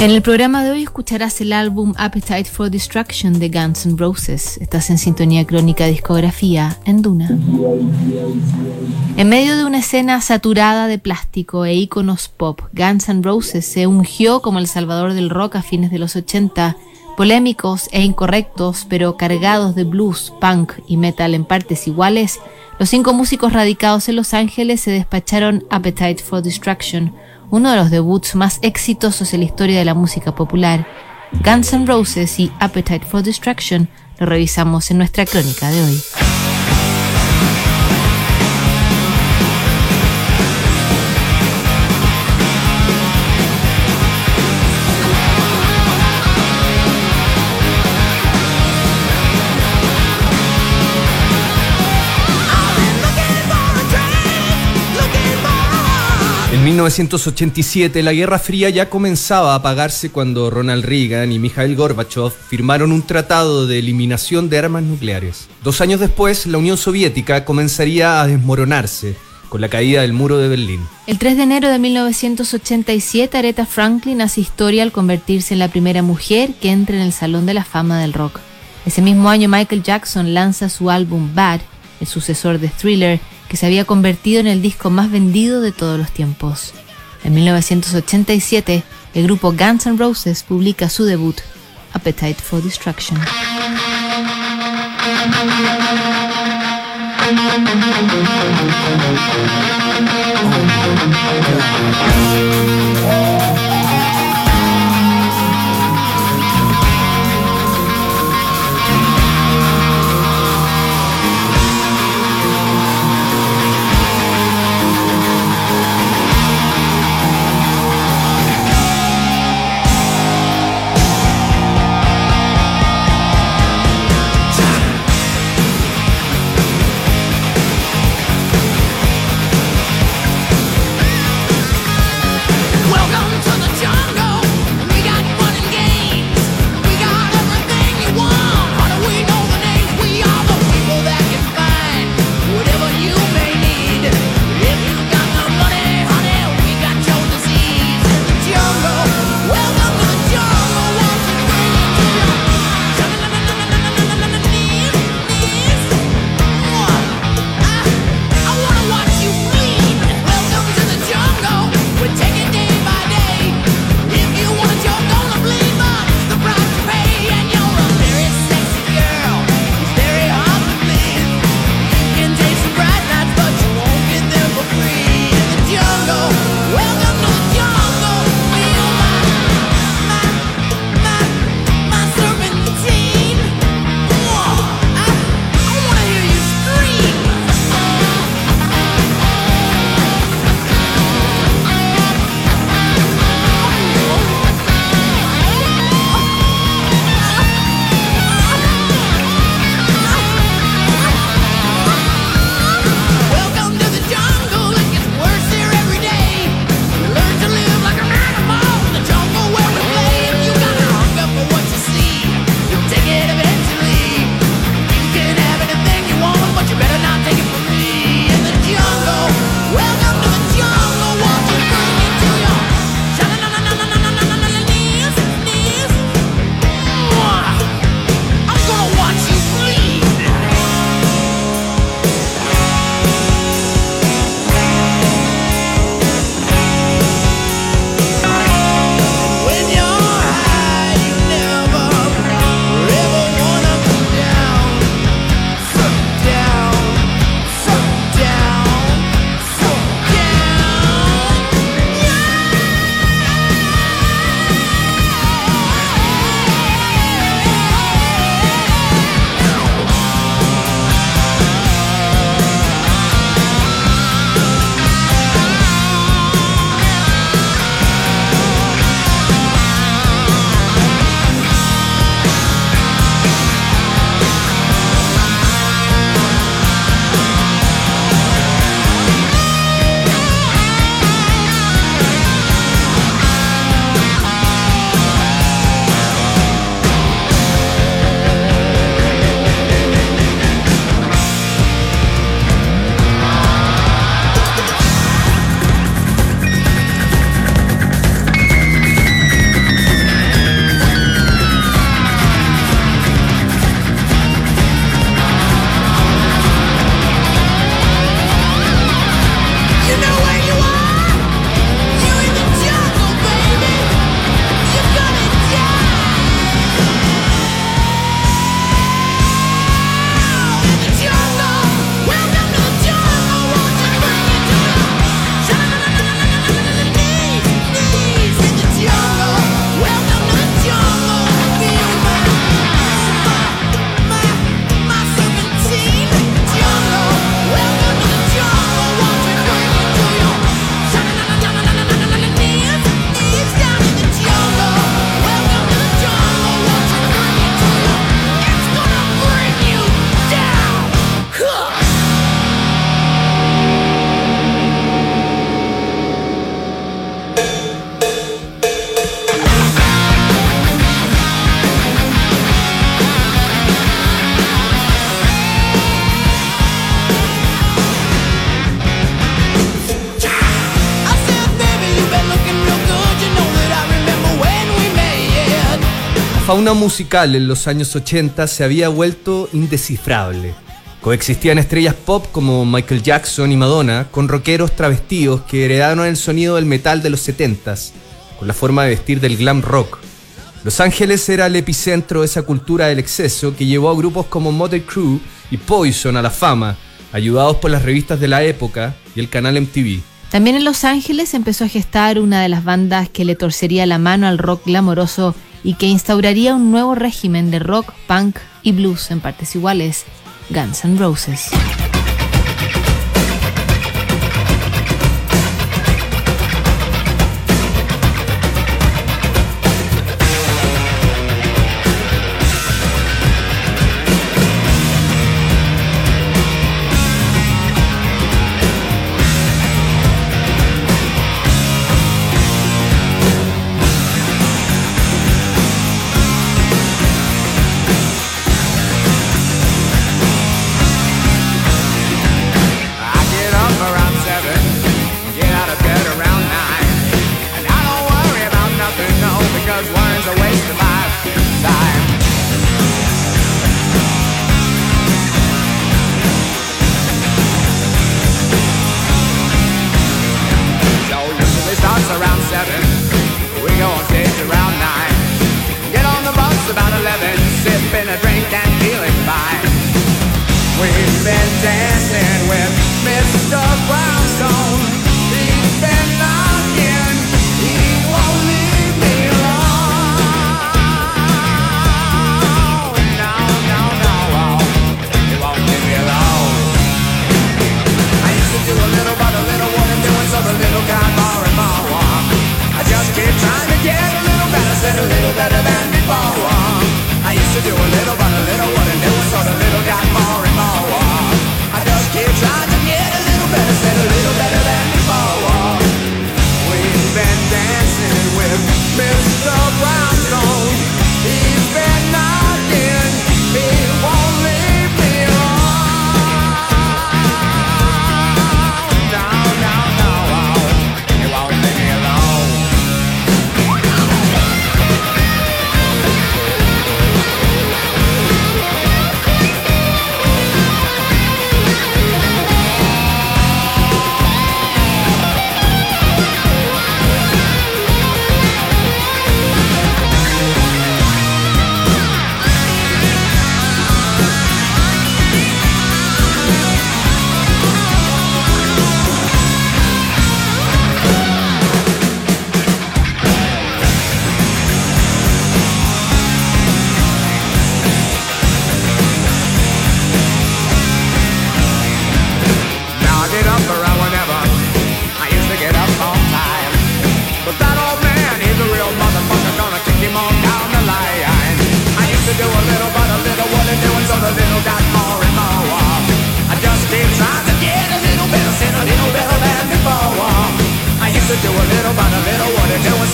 En el programa de hoy escucharás el álbum Appetite for Destruction de Guns N' Roses. Estás en sintonía crónica discografía en Duna. En medio de una escena saturada de plástico e íconos pop, Guns N' Roses se ungió como el salvador del rock a fines de los 80, polémicos e incorrectos, pero cargados de blues, punk y metal en partes iguales. Los cinco músicos radicados en Los Ángeles se despacharon Appetite for Destruction, uno de los debuts más exitosos en la historia de la música popular. Guns N' Roses y Appetite for Destruction lo revisamos en nuestra crónica de hoy. 1987 la Guerra Fría ya comenzaba a apagarse cuando Ronald Reagan y Mikhail Gorbachev firmaron un tratado de eliminación de armas nucleares. Dos años después, la Unión Soviética comenzaría a desmoronarse con la caída del muro de Berlín. El 3 de enero de 1987, Aretha Franklin hace historia al convertirse en la primera mujer que entra en el Salón de la Fama del Rock. Ese mismo año, Michael Jackson lanza su álbum Bad, el sucesor de Thriller, que se había convertido en el disco más vendido de todos los tiempos. En 1987, el grupo Guns N' Roses publica su debut, Appetite for Destruction. Musical en los años 80 se había vuelto indescifrable. Coexistían estrellas pop como Michael Jackson y Madonna con rockeros travestidos que heredaron el sonido del metal de los 70s, con la forma de vestir del glam rock. Los Ángeles era el epicentro de esa cultura del exceso que llevó a grupos como Motley Crue y Poison a la fama, ayudados por las revistas de la época y el canal MTV. También en Los Ángeles empezó a gestar una de las bandas que le torcería la mano al rock glamoroso y que instauraría un nuevo régimen de rock, punk y blues en partes iguales, Guns N' Roses.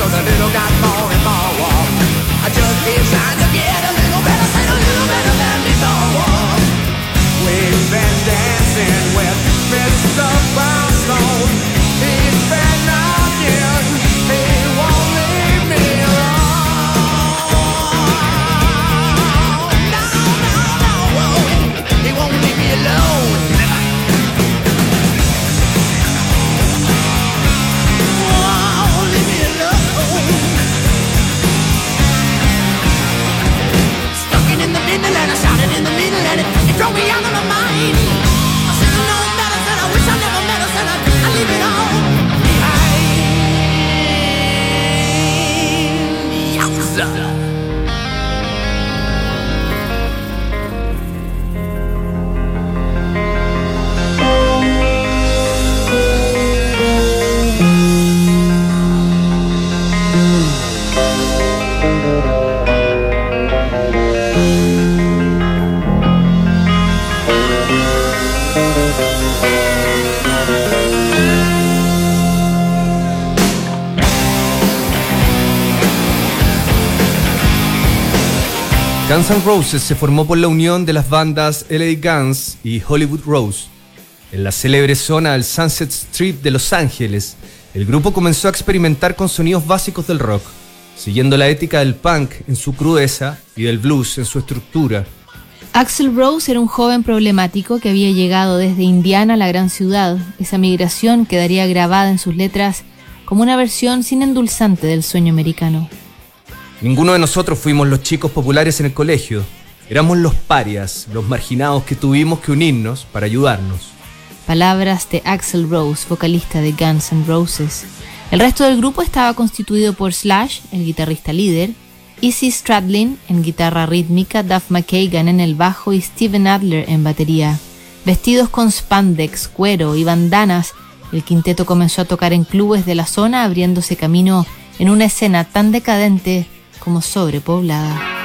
so the little got more and more warm. I just keep trying to get a little better, say a little better than before. We've been dancing with Mr. Brown. Guns N' Roses se formó por la unión de las bandas LA Guns y Hollywood Rose. En la célebre zona del Sunset Strip de Los Ángeles, el grupo comenzó a experimentar con sonidos básicos del rock, siguiendo la ética del punk en su crudeza y del blues en su estructura. Axel Rose era un joven problemático que había llegado desde Indiana a la gran ciudad. Esa migración quedaría grabada en sus letras como una versión sin endulzante del sueño americano. Ninguno de nosotros fuimos los chicos populares en el colegio. Éramos los parias, los marginados que tuvimos que unirnos para ayudarnos. Palabras de Axel Rose, vocalista de Guns N' Roses. El resto del grupo estaba constituido por Slash, el guitarrista líder, Izzy Stradlin en guitarra rítmica, Duff McKagan en el bajo y Steven Adler en batería. Vestidos con spandex, cuero y bandanas, el quinteto comenzó a tocar en clubes de la zona abriéndose camino en una escena tan decadente como sobrepoblada.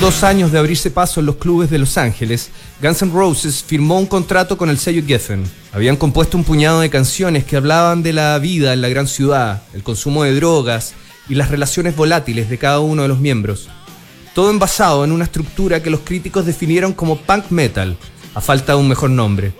Dos años de abrirse paso en los clubes de Los Ángeles, Guns N' Roses firmó un contrato con el sello Geffen. Habían compuesto un puñado de canciones que hablaban de la vida en la gran ciudad, el consumo de drogas y las relaciones volátiles de cada uno de los miembros. Todo envasado en una estructura que los críticos definieron como punk metal, a falta de un mejor nombre.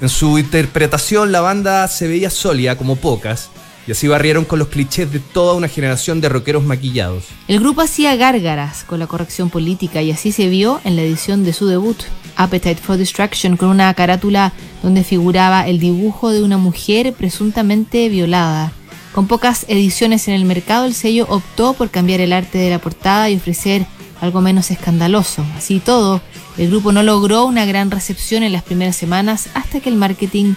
En su interpretación la banda se veía sólida como pocas, y así barrieron con los clichés de toda una generación de rockeros maquillados. El grupo hacía gárgaras con la corrección política y así se vio en la edición de su debut, Appetite for Destruction, con una carátula donde figuraba el dibujo de una mujer presuntamente violada. Con pocas ediciones en el mercado, el sello optó por cambiar el arte de la portada y ofrecer algo menos escandaloso. Así todo, el grupo no logró una gran recepción en las primeras semanas hasta que el marketing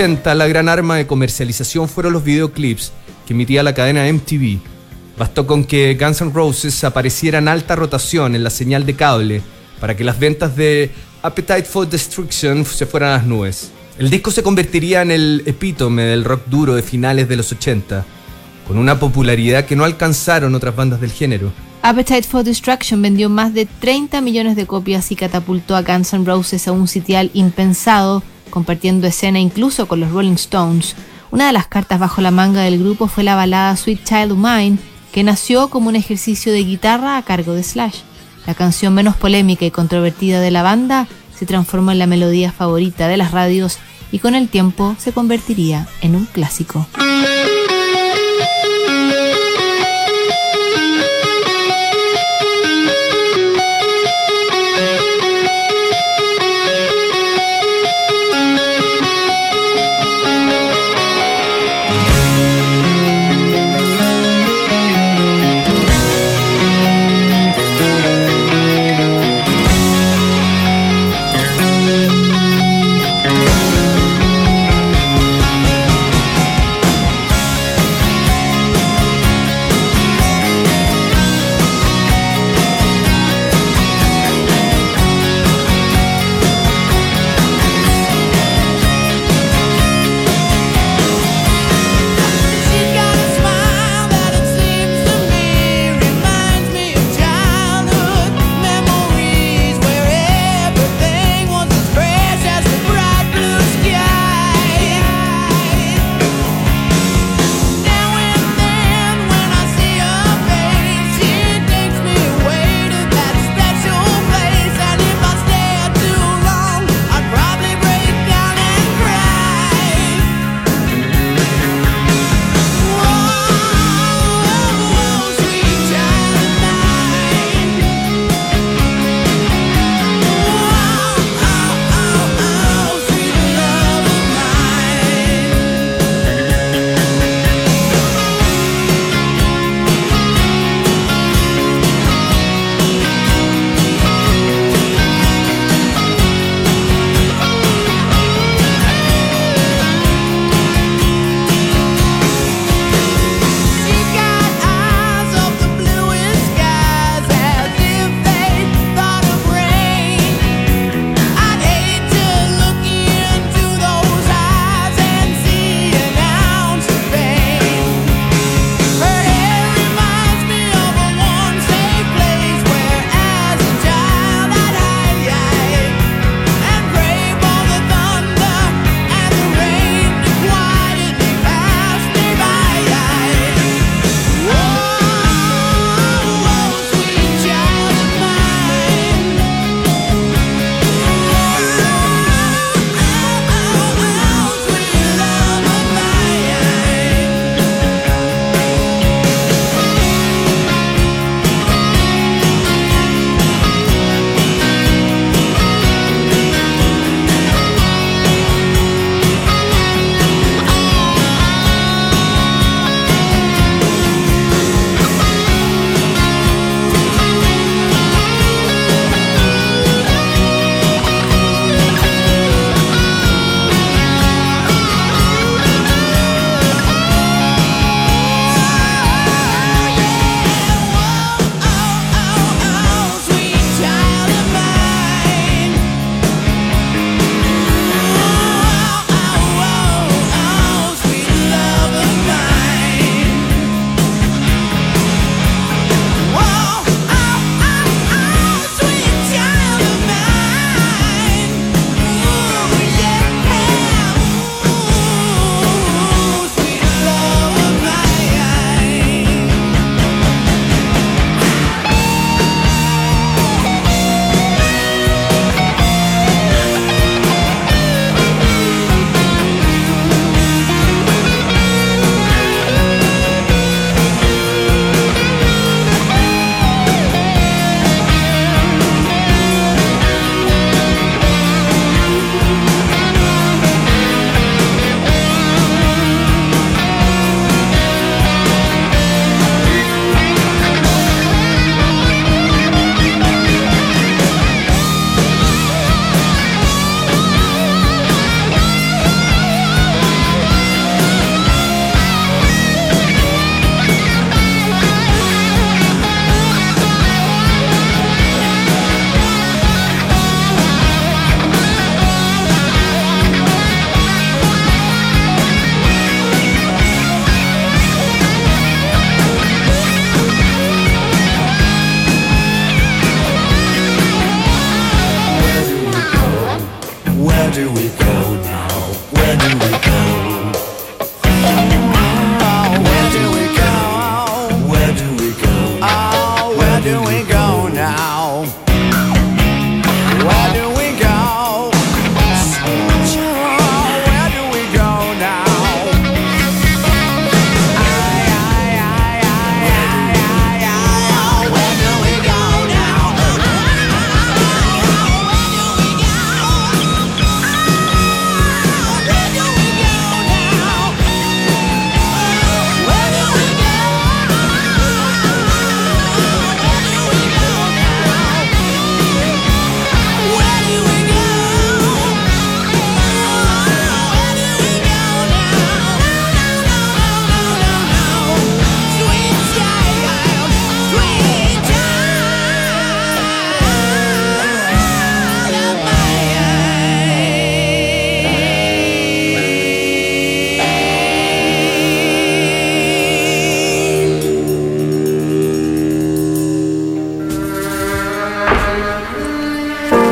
80, la gran arma de comercialización fueron los videoclips que emitía la cadena MTV. Bastó con que Guns N' Roses apareciera en alta rotación en la señal de cable para que las ventas de Appetite for Destruction se fueran a las nubes. El disco se convertiría en el epítome del rock duro de finales de los 80, con una popularidad que no alcanzaron otras bandas del género. Appetite for Destruction vendió más de 30 millones de copias y catapultó a Guns N' Roses a un sitial impensado, compartiendo escena incluso con los Rolling Stones. Una de las cartas bajo la manga del grupo fue la balada Sweet Child O' Mine, que nació como un ejercicio de guitarra a cargo de Slash. La canción menos polémica y controvertida de la banda se transformó en la melodía favorita de las radios y con el tiempo se convertiría en un clásico.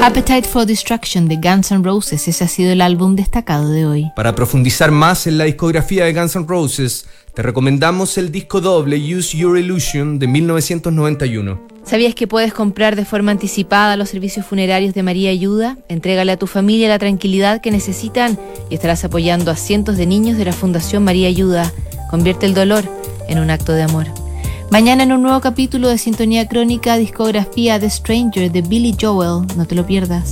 Appetite for Destruction de Guns N' Roses, ese ha sido el álbum destacado de hoy. Para profundizar más en la discografía de Guns N' Roses, te recomendamos el disco doble Use Your Illusion de 1991. ¿Sabías que puedes comprar de forma anticipada los servicios funerarios de María Ayuda? Entrégale a tu familia la tranquilidad que necesitan y estarás apoyando a cientos de niños de la Fundación María Ayuda. Convierte el dolor en un acto de amor. Mañana en un nuevo capítulo de Sintonía Crónica, discografía The Stranger de Billy Joel. No te lo pierdas.